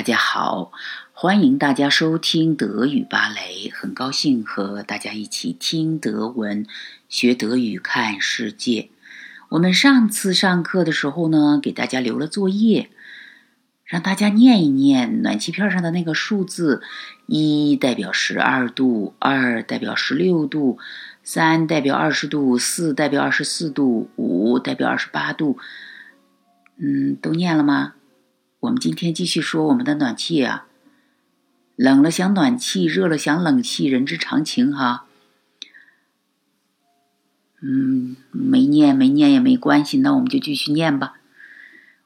大家好，欢迎大家收听德语芭蕾，很高兴和大家一起听德文、学德语、看世界。我们上次上课的时候呢，给大家留了作业，让大家念一念暖气片上的那个数字：一代表十二度，二代表十六度，三代表二十度，四代表二十四度，五代表二十八度。嗯，都念了吗？我们今天继续说我们的暖气啊，冷了想暖气，热了想冷气，人之常情哈。嗯，没念没念也没关系，那我们就继续念吧。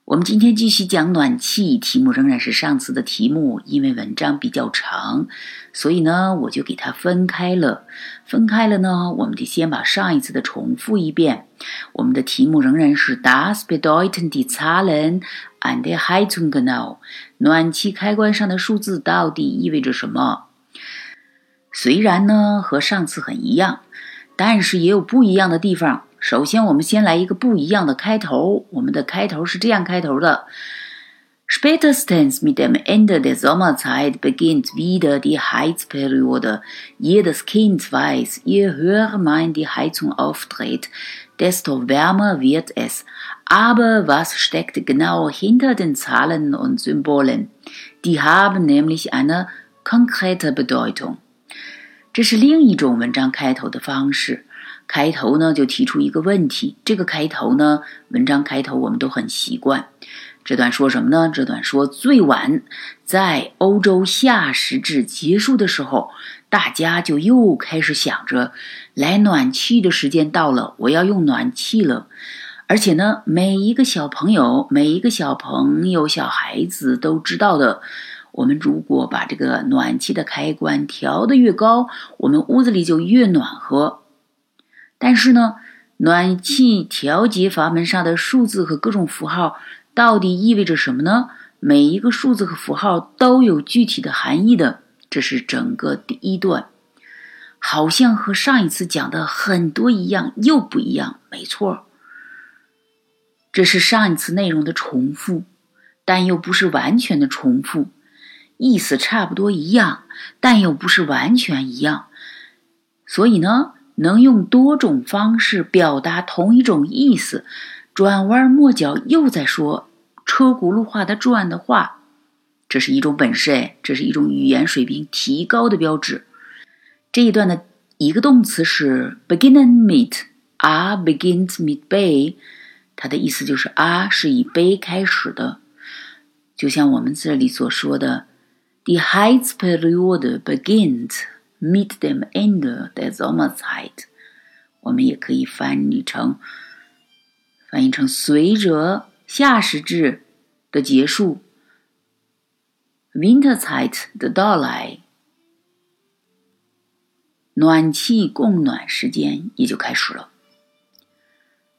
我们今天继续讲暖气，题目仍然是上次的题目，因为文章比较长，所以呢，我就给它分开了。分开了呢，我们得先把上一次的重复一遍。我们的题目仍然是 Das bedeuten die Zahlen an der Heizung genau？暖气开关上的数字到底意味着什么？虽然呢和上次很一样，但是也有不一样的地方。首先，我们先来一个不一样的开头。我们的开头是这样开头的：Spätestens mit dem Ende der Sommerzeit beginnt wieder die Heizperiode. Jedes Kind weiß, je höher man die Heizung aufdreht, desto wärmer wird es. Aber was steckt genau hinter den Zahlen und Symbolen? Die haben nämlich eine konkrete Bedeutung. 这是另一种文章开头的方式。开头呢就提出一个问题，这个开头呢，文章开头我们都很习惯。这段说什么呢？这段说最晚在欧洲夏时制结束的时候，大家就又开始想着来暖气的时间到了，我要用暖气了。而且呢，每一个小朋友、每一个小朋友、小孩子都知道的，我们如果把这个暖气的开关调得越高，我们屋子里就越暖和。但是呢，暖气调节阀门上的数字和各种符号到底意味着什么呢？每一个数字和符号都有具体的含义的。这是整个第一段，好像和上一次讲的很多一样，又不一样。没错，这是上一次内容的重复，但又不是完全的重复，意思差不多一样，但又不是完全一样。所以呢？能用多种方式表达同一种意思，转弯抹角又在说车轱辘话的转的话，这是一种本事哎，这是一种语言水平提高的标志。这一段的一个动词是 beginnen mit，a begins mit bay 它的意思就是啊是以 b 开始的，就像我们这里所说的，“the heights period begins, meet them Ende der Sommerzeit，我们也可以翻译成翻译成随着夏时制的结束，Winterzeit 的到来，暖气供暖时间也就开始了。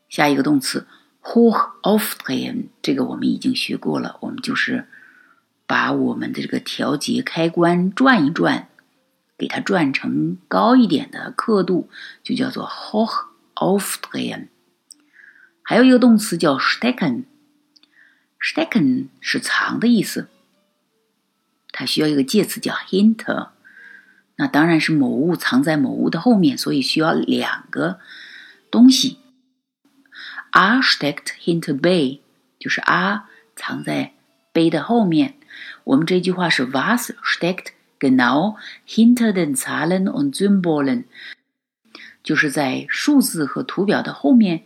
下一个动词 hoch aufdrehen，这个我们已经学过了，我们就是把我们的这个调节开关转一转。给它转成高一点的刻度，就叫做 hoch aufdrehen。还有一个动词叫 stecken，stecken 是藏的意思，它需要一个介词叫 hinter。那当然是某物藏在某物的后面，所以需要两个东西。A steckt hinter b，就是 a 藏在 b 的后面。我们这句话是 was steckt。Genau hinter den Zahlen und Symbolen，就是在数字和图表的后面，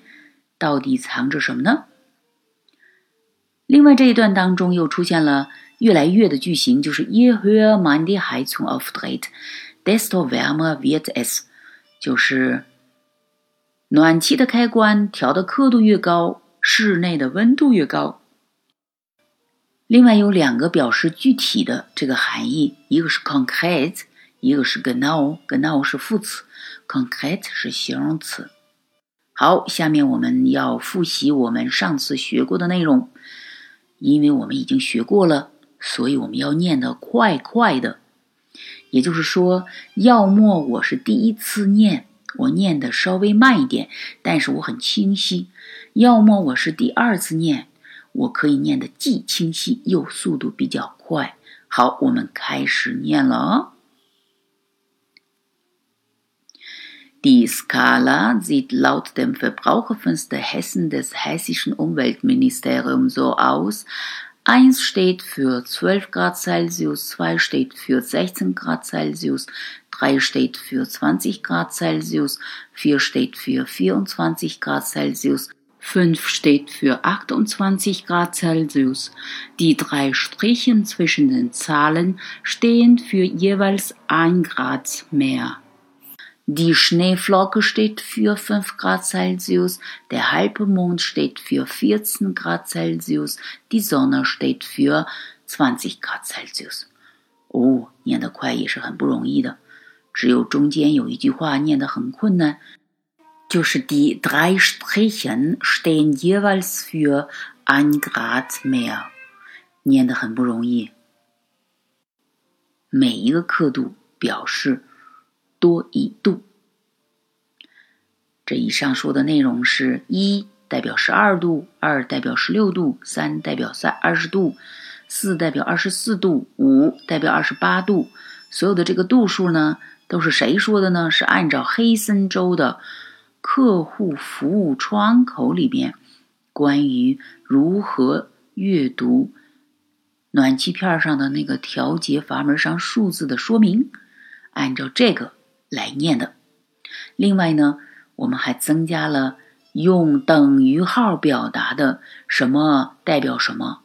到底藏着什么呢？另外这一段当中又出现了越来越的句型，就是 Je höher man die Heizung aufdreht，desto wärmer wird es，就是暖气的开关调的刻度越高，室内的温度越高。另外有两个表示具体的这个含义，一个是 concrete，一个是 genau。genau 是副词，concrete 是形容词。好，下面我们要复习我们上次学过的内容，因为我们已经学过了，所以我们要念得快快的。也就是说，要么我是第一次念，我念的稍微慢一点，但是我很清晰；要么我是第二次念。我可以念得既清晰又速度比较快， 好，我们开始念了哦。Die Skala sieht laut dem Verbraucherfenster Hessen des hessischen Umweltministeriums so aus. 1 steht für 12 Grad Celsius, 2 steht für 16 Grad Celsius, 3 steht für 20 Grad Celsius, 4 steht für 24 Grad Celsius, 5 steht für 28 Grad Celsius. Die drei Strichen zwischen den Zahlen stehen für jeweils 1 Grad mehr. Die Schneeflocke steht für 5 Grad Celsius, der Halbmond steht für 14 Grad Celsius, die Sonne steht für 20 Grad Celsius。哦，念得快也是很不容易的， 只有中间有一句话念得很困难，就是 die drei Strichen stehen jeweils für ein Grad mehr，念得很不容易。每一个刻度表示。多一度。这以上说的内容是：一代表十二度，二代表十六度，三代表三二十度，四代表二十四度，五代表二十八度。所有的这个度数呢，都是谁说的呢？是按照黑森州的客户服务窗口里边关于如何阅读暖气片上的那个调节阀门上数字的说明，按照这个。来念的。另外呢，我们还增加了用等于号表达的什么代表什么，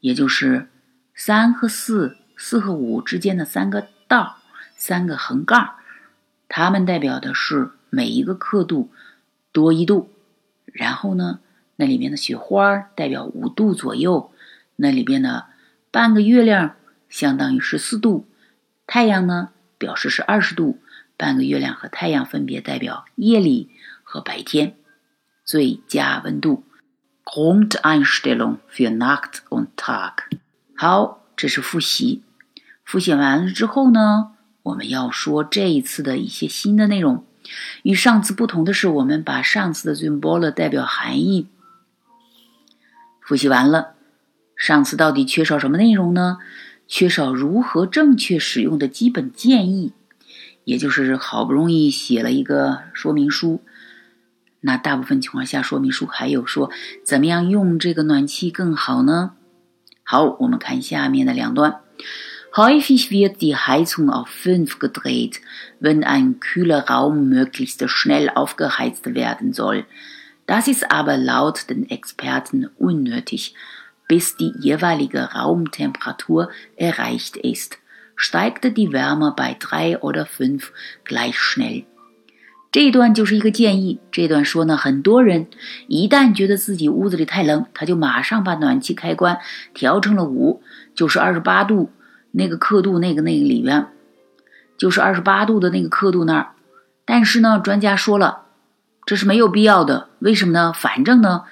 也就是三和四、四和五之间的三个道、三个横杠，它们代表的是每一个刻度多一度。然后呢，那里面的雪花代表五度左右，那里边的半个月亮相当于十四度，太阳呢表示是二十度。半个月亮和太阳分别代表夜里和白天，最佳温度。Grundeinstellung für Nacht und Tag。好，这是复习。复习完了之后呢，我们要说这一次的一些新的内容。与上次不同的是，我们把上次的 symbol 代表含义复习完了。上次到底缺少什么内容呢？缺少如何正确使用的基本建议。也就是好不容易写了一个说明书，那大部分情况下说明书还有说怎么样用这个暖气更好呢？好，我们看下面的两段。Häufig wird die Heizung auf fünf gedreht, wenn ein kühler Raum möglichst schnell aufgeheizt werden soll. Das ist aber laut den Experten unnötig, bis die jeweilige Raumtemperatur erreicht ist. steigte die Wärme bei drei oder fünf gleich schnell。这一段就是一个建议。这段说呢，很多人一旦觉得自己屋子里太冷，他就马上把暖气开关调成了五，就是二十八度 那个刻度，那个那个里边，就是二十八度的那个刻度那儿。但是呢，专家说了，这是没有必要的。为什么呢？反正呢，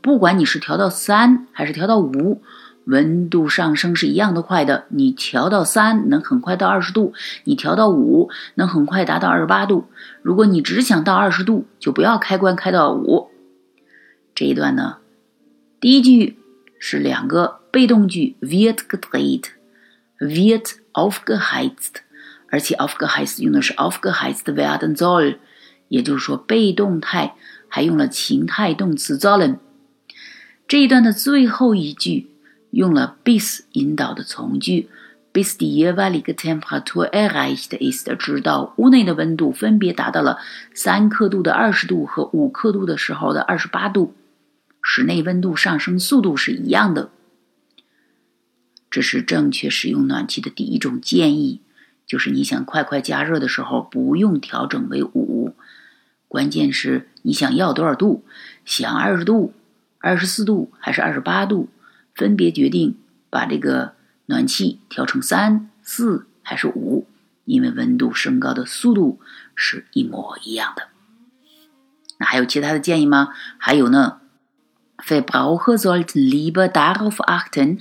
不管你是调到三还是调到五。温度上升是一样的快的，你调到三能很快到二十度，你调到五能很快达到二十八度。如果你只想到二十度，就不要开关开到五。这一段呢，第一句是两个被动句，wird wird aufgeheizt，而且 aufgeheizt 用的是 aufgeheizt werden soll，也就是说被动态还用了情态动词 sollen。这一段的最后一句。用了 bis 引导的从句，bis die jeweilige Temperatur erreicht ist，直到屋内的温度分别达到了三刻度的二十度和五刻度的时候的二十八度，室内温度上升速度是一样的。这是正确使用暖气的第一种建议，就是你想快快加热的时候不用调整为五，关键是你想要多少度，想二十度、二十四度还是二十八度。分别决定把这个暖气调成三、四还是五，因为温度升高的速度是一模一样的。那还有其他的建议吗？还有呢，Verbraucher sollten lieber darauf achten,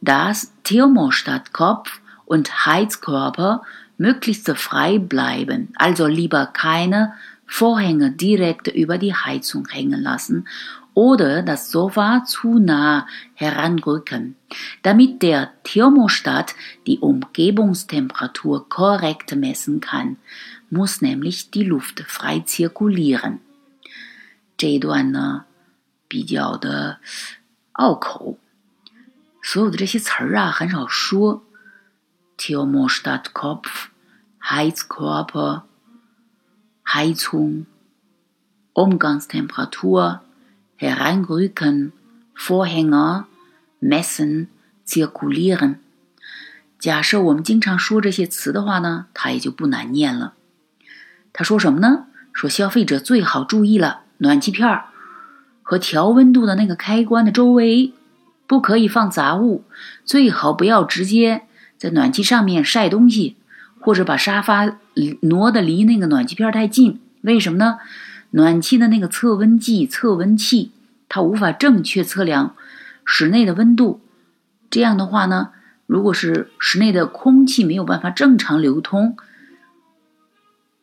dass Thermostatkopf und Heizkörper möglichst frei bleiben, also lieber keine Vorhänge direkt über die Heizung hängen lassen oder das Sofa zu nah heranrücken, damit der Thermostat die Umgebungstemperatur korrekt messen kann, muss nämlich die Luft frei zirkulieren. 这一段呢，比较的拗口， 所有的这些词儿啊，很少说。Thermostatkopf, Heizkörper, Heizung, Umgangstemperatur, Hereinrücken, Vorhänger, messen, zirkulieren。假设我们经常说这些词的话呢，它也就不难念了。他说什么呢？说消费者最好注意了，暖气片儿和调温度的那个开关的周围不可以放杂物，最好不要直接在暖气上面晒东西，或者把沙发挪的离那个暖气片太近。为什么呢？暖气的那个测温计、测温器，它无法正确测量室内的温度。这样的话呢，如果是室内的空气没有办法正常流通，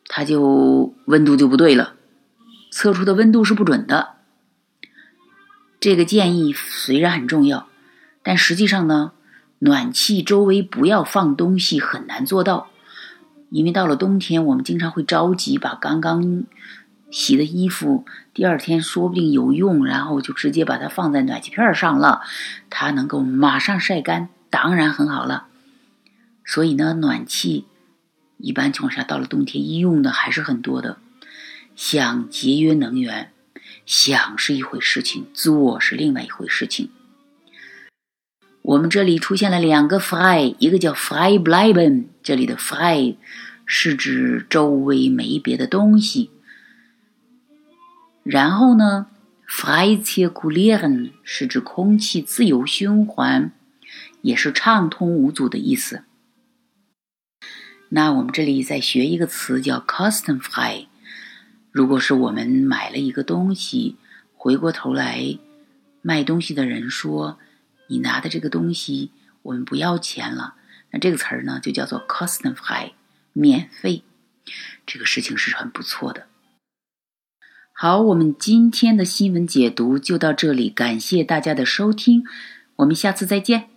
它就温度就不对了，测出的温度是不准的。这个建议虽然很重要，但实际上呢，暖气周围不要放东西很难做到，因为到了冬天，我们经常会着急把刚刚。洗的衣服，第二天说不定有用，然后就直接把它放在暖气片上了，它能够马上晒干，当然很好了。所以呢，暖气一般情况下到了冬天，医用的还是很多的。想节约能源，想是一回事情，做是另外一回事情。我们这里出现了两个 frei，一个叫 frei bleiben，这里的 frei 是指周围没别的东西。然后呢，frei zirkulieren 是指空气自由循环，也是畅通无阻的意思。那我们这里再学一个词叫 kostenfrei。如果是我们买了一个东西，回过头来卖东西的人说：“你拿的这个东西我们不要钱了。”那这个词儿呢就叫做 c o s t f r e 免费。这个事情是很不错的。好，我们今天的新闻解读就到这里，感谢大家的收听，我们下次再见。